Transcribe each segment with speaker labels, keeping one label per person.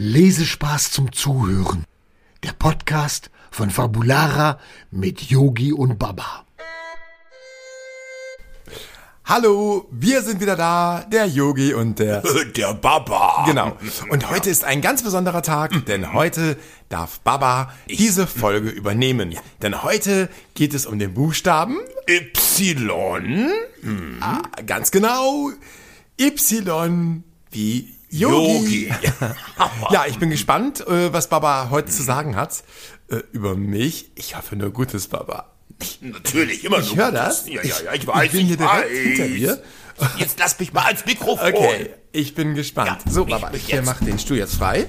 Speaker 1: Lesespaß zum Zuhören. Der Podcast von Fabulara mit Yogi und Baba.
Speaker 2: Hallo, wir sind wieder da, der Yogi und der
Speaker 3: Der Baba.
Speaker 2: Genau. Und heute ist ein ganz besonderer Tag, denn heute darf Baba diese Folge übernehmen. Denn heute geht es um den Buchstaben
Speaker 3: Y.
Speaker 2: Ah, ganz genau Y wie Yogi.
Speaker 3: Yogi.
Speaker 2: Ja, ich bin gespannt, äh, was Baba heute zu sagen hat äh, über mich. Ich hoffe nur Gutes, Baba.
Speaker 3: Natürlich, immer
Speaker 2: Ich
Speaker 3: nur
Speaker 2: höre
Speaker 3: Gutes.
Speaker 2: das.
Speaker 3: Ja, ja, ja, ich
Speaker 2: Ich
Speaker 3: weiß.
Speaker 2: bin hier
Speaker 3: ich
Speaker 2: direkt
Speaker 3: weiß.
Speaker 2: hinter dir.
Speaker 3: Jetzt lass mich mal ans Mikrofon.
Speaker 2: Okay, ich bin gespannt.
Speaker 3: Ja,
Speaker 2: so,
Speaker 3: ich
Speaker 2: Baba, ich
Speaker 3: jetzt.
Speaker 2: mache den Stuhl jetzt frei.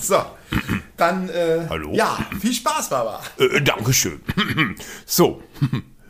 Speaker 2: So, dann, äh,
Speaker 3: Hallo?
Speaker 2: Ja, viel Spaß, Baba.
Speaker 3: Äh, Dankeschön. So,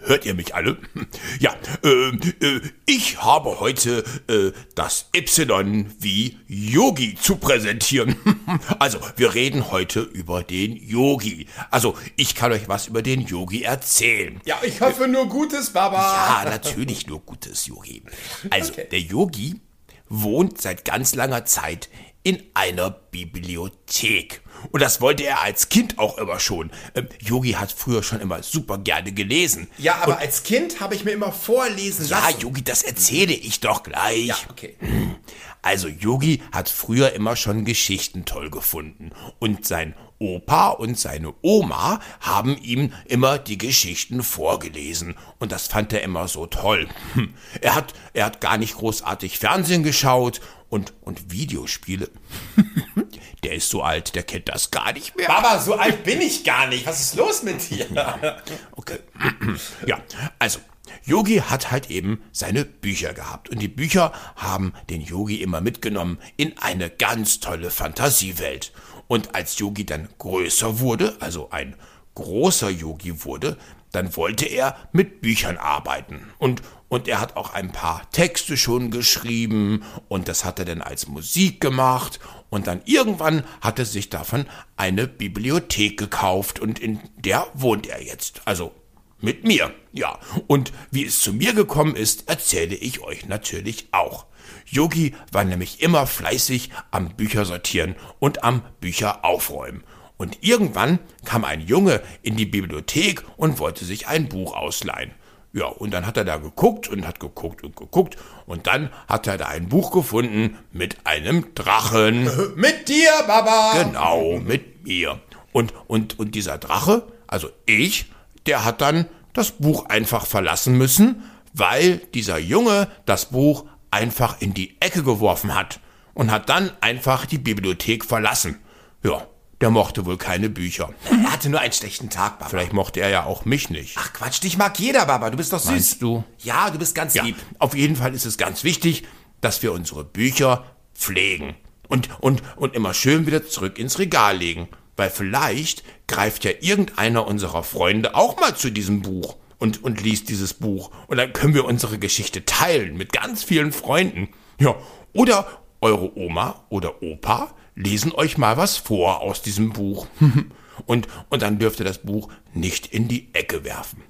Speaker 3: hört ihr mich alle? Ja, äh, äh, ich habe heute äh, das Y wie Yogi zu präsentieren. Also, wir reden heute über den Yogi. Also, ich kann euch was über den Yogi erzählen.
Speaker 2: Ja, ich hoffe nur Gutes, Baba.
Speaker 3: Ja, natürlich nur gutes Yogi. Also,
Speaker 2: Okay.
Speaker 3: der Yogi wohnt seit ganz langer Zeit in einer Bibliothek. Und das wollte er als Kind auch immer schon. Ähm, Yogi hat früher schon immer super gerne gelesen.
Speaker 2: Ja, aber als Kind habe ich mir immer vorlesen
Speaker 3: Ja,
Speaker 2: lassen.
Speaker 3: Yogi, das erzähle ich doch gleich.
Speaker 2: Ja, okay.
Speaker 3: Also Yogi hat früher immer schon Geschichten toll gefunden und sein Opa und seine Oma haben ihm immer die Geschichten vorgelesen und das fand er immer so toll. Hm. Er hat er hat gar nicht großartig Fernsehen geschaut und und Videospiele. Der ist so alt, der kennt das gar nicht mehr.
Speaker 2: Baba, so alt bin ich gar nicht. Was ist los mit dir?
Speaker 3: Okay. Ja, also Yogi hat halt eben seine Bücher gehabt und die Bücher haben den Yogi immer mitgenommen in eine ganz tolle Fantasiewelt. Und als Yogi dann größer wurde, also ein großer Yogi wurde, dann wollte er mit Büchern arbeiten. Und, und er hat auch ein paar Texte schon geschrieben und das hat er dann als Musik gemacht. Und dann irgendwann hat er sich davon eine Bibliothek gekauft und in der wohnt er jetzt. Also mit mir, ja. Und wie es zu mir gekommen ist, erzähle ich euch natürlich auch. Yogi war nämlich immer fleißig am Bücher sortieren und am Bücher aufräumen. Und irgendwann kam ein Junge in die Bibliothek und wollte sich ein Buch ausleihen. Ja, und dann hat er da geguckt und hat geguckt und geguckt und dann hat er da ein Buch gefunden mit einem Drachen.
Speaker 2: mit dir, Baba.
Speaker 3: Genau, mit mir. Und, und, und dieser Drache, also ich, der hat dann das Buch einfach verlassen müssen, weil dieser Junge das Buch einfach in die Ecke geworfen hat und hat dann einfach die Bibliothek verlassen. Ja, der mochte wohl keine Bücher.
Speaker 2: Er hatte nur einen schlechten Tag, Baba.
Speaker 3: Vielleicht mochte er ja auch mich nicht.
Speaker 2: Ach Quatsch, dich mag jeder, Baba. Du bist doch süß.
Speaker 3: Meinst du?
Speaker 2: Ja, du bist ganz
Speaker 3: Ja,
Speaker 2: lieb.
Speaker 3: auf jeden Fall ist es ganz wichtig, dass wir unsere Bücher pflegen und, und, und immer schön wieder zurück ins Regal legen. Weil vielleicht greift ja irgendeiner unserer Freunde auch mal zu diesem Buch und, und liest dieses Buch. Und dann können wir unsere Geschichte teilen mit ganz vielen Freunden. Ja, oder eure Oma oder Opa lesen euch mal was vor aus diesem Buch. Und, und dann dürft ihr das Buch nicht in die Ecke werfen.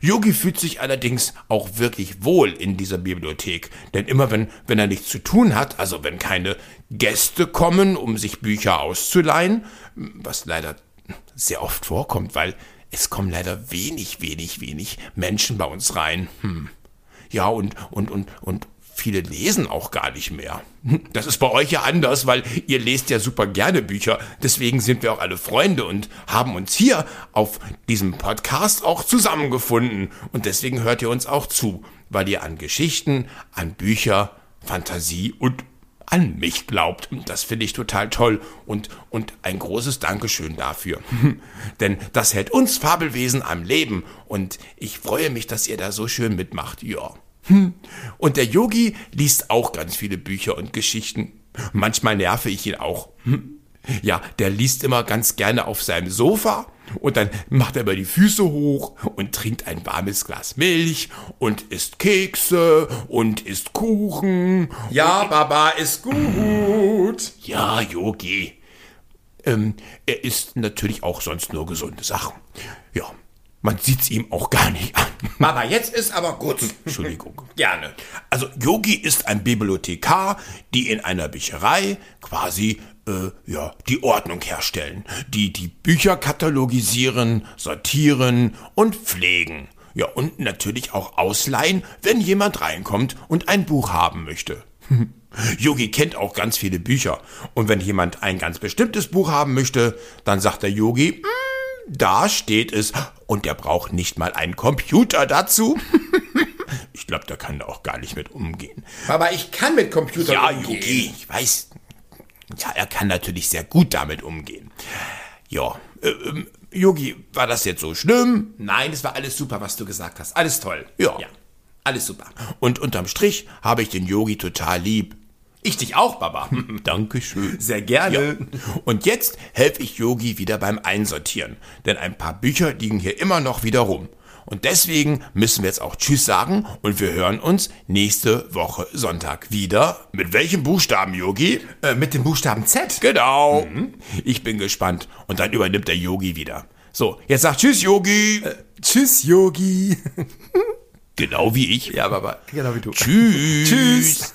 Speaker 3: Yogi fühlt sich allerdings auch wirklich wohl in dieser Bibliothek, denn immer wenn, wenn er nichts zu tun hat, also wenn keine Gäste kommen, um sich Bücher auszuleihen, was leider sehr oft vorkommt, weil es kommen leider wenig, wenig, wenig Menschen bei uns rein. Hm. Ja, und, und, und, und viele lesen auch gar nicht mehr. Das ist bei euch ja anders, weil ihr lest ja super gerne Bücher. Deswegen sind wir auch alle Freunde und haben uns hier auf diesem Podcast auch zusammengefunden. Und deswegen hört ihr uns auch zu, weil ihr an Geschichten, an Bücher, Fantasie und an mich glaubt. Das finde ich total toll und, und ein großes Dankeschön dafür. Denn das hält uns Fabelwesen am Leben und ich freue mich, dass ihr da so schön mitmacht. Ja. Hm. Und der Yogi liest auch ganz viele Bücher und Geschichten. Manchmal nerve ich ihn auch. Hm. Ja, der liest immer ganz gerne auf seinem Sofa und dann macht er immer die Füße hoch und trinkt ein warmes Glas Milch und isst Kekse und isst Kuchen.
Speaker 2: Ja, Baba, ist gut.
Speaker 3: Ja, Yogi. Ähm, er isst natürlich auch sonst nur gesunde Sachen. Ja. Man sieht's ihm auch gar nicht an.
Speaker 2: Baba, jetzt ist aber gut.
Speaker 3: Entschuldigung.
Speaker 2: Gerne.
Speaker 3: Also Yogi ist ein Bibliothekar, die in einer Bücherei quasi äh, ja die Ordnung herstellen, die die Bücher katalogisieren, sortieren und pflegen. Ja und natürlich auch ausleihen, wenn jemand reinkommt und ein Buch haben möchte. Yogi kennt auch ganz viele Bücher und wenn jemand ein ganz bestimmtes Buch haben möchte, dann sagt der Yogi, "Mm, da steht es und der braucht nicht mal einen Computer dazu. ich glaube, der kann da auch gar nicht mit umgehen.
Speaker 2: Baba, ich kann mit Computern
Speaker 3: Ja,
Speaker 2: umgehen.
Speaker 3: Yogi, ich weiß. Ja, er kann natürlich sehr gut damit umgehen. Ja, äh, ähm, Yogi, war das jetzt so schlimm?
Speaker 2: Nein, es war alles super, was du gesagt hast. Alles toll.
Speaker 3: Ja.
Speaker 2: ja. Alles super.
Speaker 3: Und unterm Strich habe ich den Yogi total lieb.
Speaker 2: Ich dich auch, Baba.
Speaker 3: Dankeschön.
Speaker 2: Sehr gerne.
Speaker 3: Ja. Und jetzt helfe ich Yogi wieder beim Einsortieren, denn ein paar Bücher liegen hier immer noch wieder rum. Und deswegen müssen wir jetzt auch Tschüss sagen und wir hören uns nächste Woche Sonntag wieder. Mit welchem Buchstaben, Yogi?
Speaker 2: Äh, mit dem Buchstaben Z.
Speaker 3: Genau. Ich bin gespannt. Und dann übernimmt der Yogi wieder. So, jetzt sagt Tschüss, Yogi.
Speaker 2: Tschüss, Yogi.
Speaker 3: genau wie ich.
Speaker 2: Ja, Baba, genau wie du.
Speaker 3: Tschüss.
Speaker 2: Tschüss.